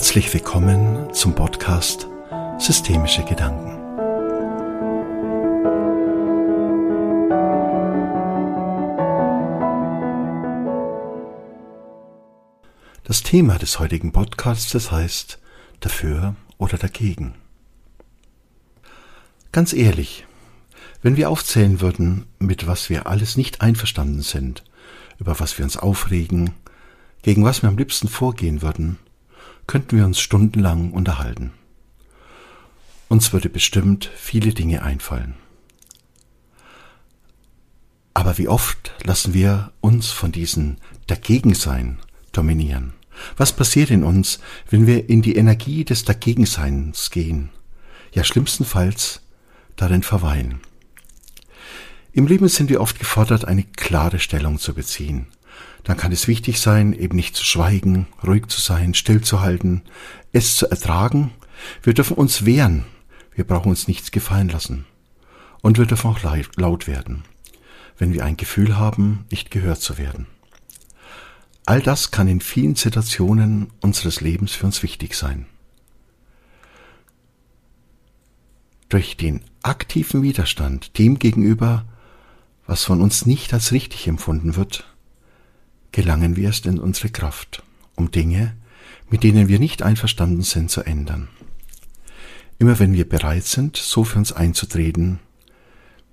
Herzlich willkommen zum Podcast Systemische Gedanken. Das Thema des heutigen Podcasts heißt Dafür oder dagegen. Ganz ehrlich, wenn wir aufzählen würden, mit was wir alles nicht einverstanden sind, über was wir uns aufregen, gegen was wir am liebsten vorgehen würden, könnten wir uns stundenlang unterhalten. Uns würde bestimmt viele Dinge einfallen. Aber wie oft lassen wir uns von diesen Dagegensein dominieren? Was passiert in uns, wenn wir in die Energie des Dagegenseins gehen? Ja, schlimmstenfalls darin verweilen. Im Leben sind wir oft gefordert, eine klare Stellung zu beziehen dann kann es wichtig sein, eben nicht zu schweigen, ruhig zu sein, stillzuhalten, es zu ertragen. Wir dürfen uns wehren. Wir brauchen uns nichts gefallen lassen. Und wir dürfen auch laut werden, wenn wir ein Gefühl haben, nicht gehört zu werden. All das kann in vielen Situationen unseres Lebens für uns wichtig sein. Durch den aktiven Widerstand dem gegenüber, was von uns nicht als richtig empfunden wird, gelangen wir erst in unsere Kraft, um Dinge, mit denen wir nicht einverstanden sind, zu ändern. Immer wenn wir bereit sind, so für uns einzutreten,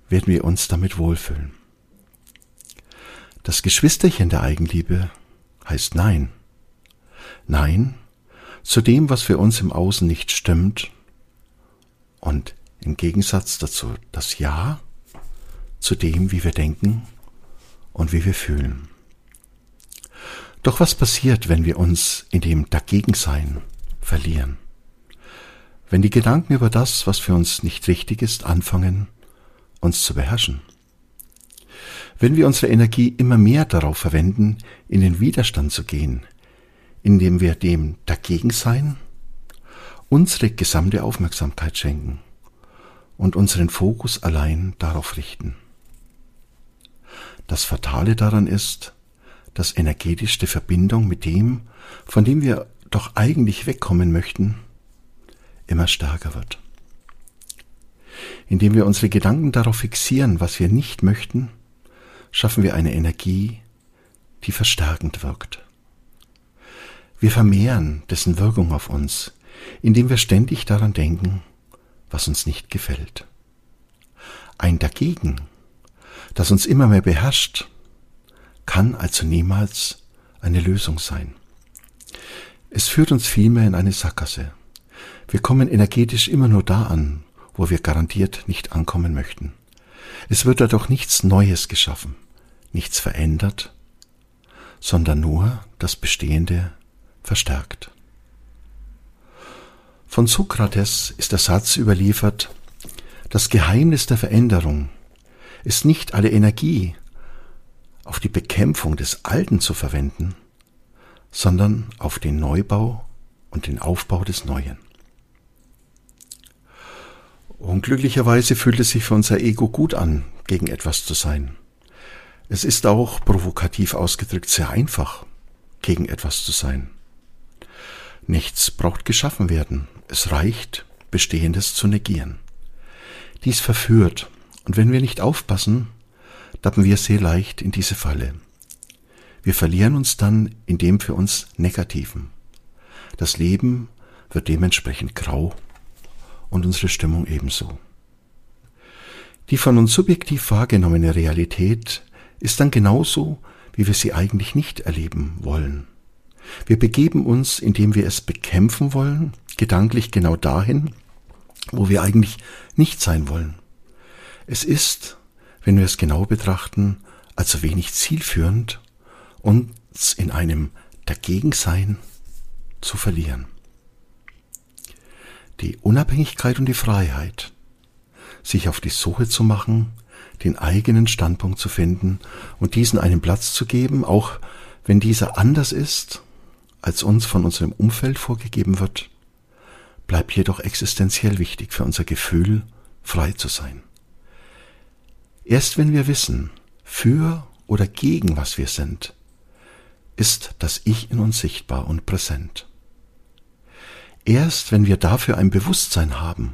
werden wir uns damit wohlfühlen. Das Geschwisterchen der Eigenliebe heißt Nein. Nein zu dem, was für uns im Außen nicht stimmt und im Gegensatz dazu das Ja zu dem, wie wir denken und wie wir fühlen. Doch was passiert, wenn wir uns in dem Dagegensein verlieren? Wenn die Gedanken über das, was für uns nicht richtig ist, anfangen, uns zu beherrschen? Wenn wir unsere Energie immer mehr darauf verwenden, in den Widerstand zu gehen, indem wir dem Dagegensein unsere gesamte Aufmerksamkeit schenken und unseren Fokus allein darauf richten. Das Fatale daran ist, dass energetisch die Verbindung mit dem, von dem wir doch eigentlich wegkommen möchten, immer stärker wird. Indem wir unsere Gedanken darauf fixieren, was wir nicht möchten, schaffen wir eine Energie, die verstärkend wirkt. Wir vermehren dessen Wirkung auf uns, indem wir ständig daran denken, was uns nicht gefällt. Ein Dagegen, das uns immer mehr beherrscht kann also niemals eine Lösung sein. Es führt uns vielmehr in eine Sackgasse. Wir kommen energetisch immer nur da an, wo wir garantiert nicht ankommen möchten. Es wird dadurch nichts Neues geschaffen, nichts verändert, sondern nur das Bestehende verstärkt. Von Sokrates ist der Satz überliefert, das Geheimnis der Veränderung ist nicht alle Energie, auf die Bekämpfung des Alten zu verwenden, sondern auf den Neubau und den Aufbau des Neuen. Unglücklicherweise fühlt es sich für unser Ego gut an, gegen etwas zu sein. Es ist auch provokativ ausgedrückt sehr einfach, gegen etwas zu sein. Nichts braucht geschaffen werden, es reicht, Bestehendes zu negieren. Dies verführt, und wenn wir nicht aufpassen, tappen wir sehr leicht in diese Falle. Wir verlieren uns dann in dem für uns Negativen. Das Leben wird dementsprechend grau und unsere Stimmung ebenso. Die von uns subjektiv wahrgenommene Realität ist dann genauso, wie wir sie eigentlich nicht erleben wollen. Wir begeben uns, indem wir es bekämpfen wollen, gedanklich genau dahin, wo wir eigentlich nicht sein wollen. Es ist, wenn wir es genau betrachten, also wenig zielführend, uns in einem Dagegensein zu verlieren. Die Unabhängigkeit und die Freiheit, sich auf die Suche zu machen, den eigenen Standpunkt zu finden und diesen einen Platz zu geben, auch wenn dieser anders ist, als uns von unserem Umfeld vorgegeben wird, bleibt jedoch existenziell wichtig für unser Gefühl, frei zu sein. Erst wenn wir wissen, für oder gegen was wir sind, ist das Ich in uns sichtbar und präsent. Erst wenn wir dafür ein Bewusstsein haben,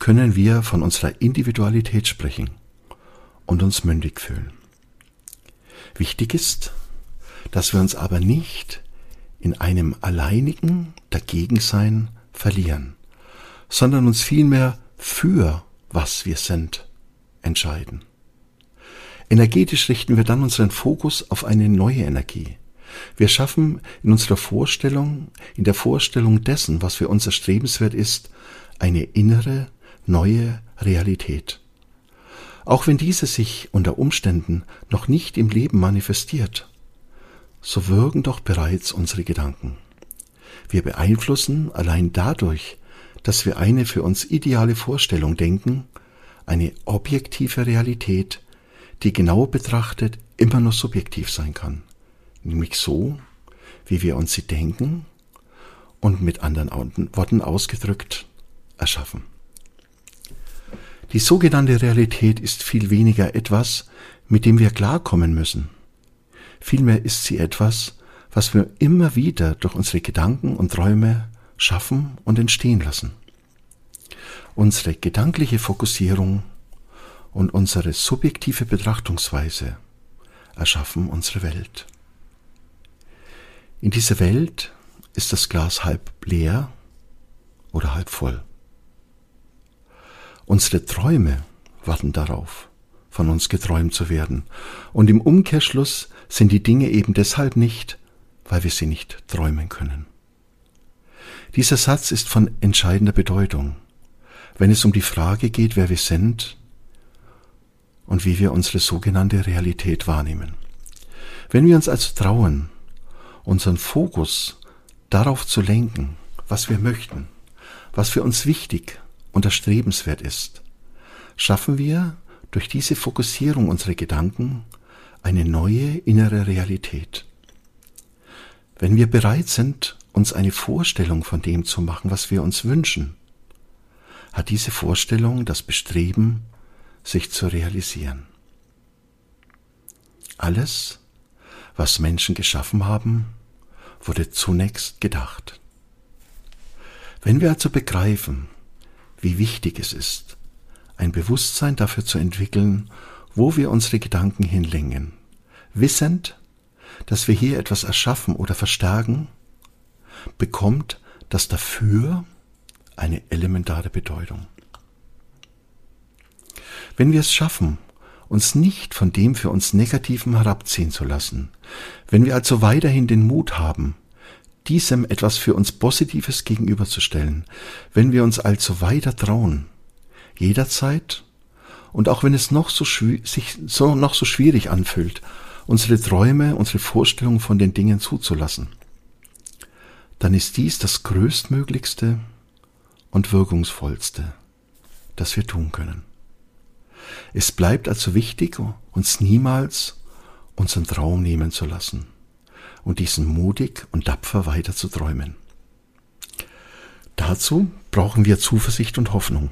können wir von unserer Individualität sprechen und uns mündig fühlen. Wichtig ist, dass wir uns aber nicht in einem alleinigen Dagegensein verlieren, sondern uns vielmehr für was wir sind entscheiden. Energetisch richten wir dann unseren Fokus auf eine neue Energie. Wir schaffen in unserer Vorstellung, in der Vorstellung dessen, was für uns erstrebenswert ist, eine innere, neue Realität. Auch wenn diese sich unter Umständen noch nicht im Leben manifestiert, so wirken doch bereits unsere Gedanken. Wir beeinflussen allein dadurch, dass wir eine für uns ideale Vorstellung denken, eine objektive Realität, die genau betrachtet immer nur subjektiv sein kann, nämlich so, wie wir uns sie denken und mit anderen Worten ausgedrückt erschaffen. Die sogenannte Realität ist viel weniger etwas, mit dem wir klarkommen müssen. Vielmehr ist sie etwas, was wir immer wieder durch unsere Gedanken und Träume schaffen und entstehen lassen. Unsere gedankliche Fokussierung und unsere subjektive Betrachtungsweise erschaffen unsere Welt. In dieser Welt ist das Glas halb leer oder halb voll. Unsere Träume warten darauf, von uns geträumt zu werden. Und im Umkehrschluss sind die Dinge eben deshalb nicht, weil wir sie nicht träumen können. Dieser Satz ist von entscheidender Bedeutung, wenn es um die Frage geht, wer wir sind und wie wir unsere sogenannte Realität wahrnehmen. Wenn wir uns also trauen, unseren Fokus darauf zu lenken, was wir möchten, was für uns wichtig und erstrebenswert ist, schaffen wir durch diese Fokussierung unserer Gedanken eine neue innere Realität. Wenn wir bereit sind, uns eine Vorstellung von dem zu machen, was wir uns wünschen, hat diese Vorstellung das Bestreben, sich zu realisieren. Alles, was Menschen geschaffen haben, wurde zunächst gedacht. Wenn wir also begreifen, wie wichtig es ist, ein Bewusstsein dafür zu entwickeln, wo wir unsere Gedanken hinlenken, wissend, dass wir hier etwas erschaffen oder verstärken, bekommt das dafür eine elementare Bedeutung. Wenn wir es schaffen, uns nicht von dem für uns Negativen herabziehen zu lassen, wenn wir also weiterhin den Mut haben, diesem etwas für uns Positives gegenüberzustellen, wenn wir uns also weiter trauen, jederzeit und auch wenn es noch so sich so noch so schwierig anfühlt, unsere Träume, unsere Vorstellungen von den Dingen zuzulassen, dann ist dies das größtmöglichste und wirkungsvollste, das wir tun können. Es bleibt also wichtig, uns niemals unseren Traum nehmen zu lassen und diesen mutig und tapfer weiter zu träumen. Dazu brauchen wir Zuversicht und Hoffnung.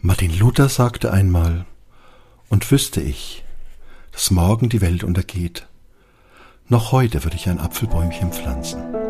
Martin Luther sagte einmal, und wüsste ich, dass morgen die Welt untergeht, noch heute würde ich ein Apfelbäumchen pflanzen.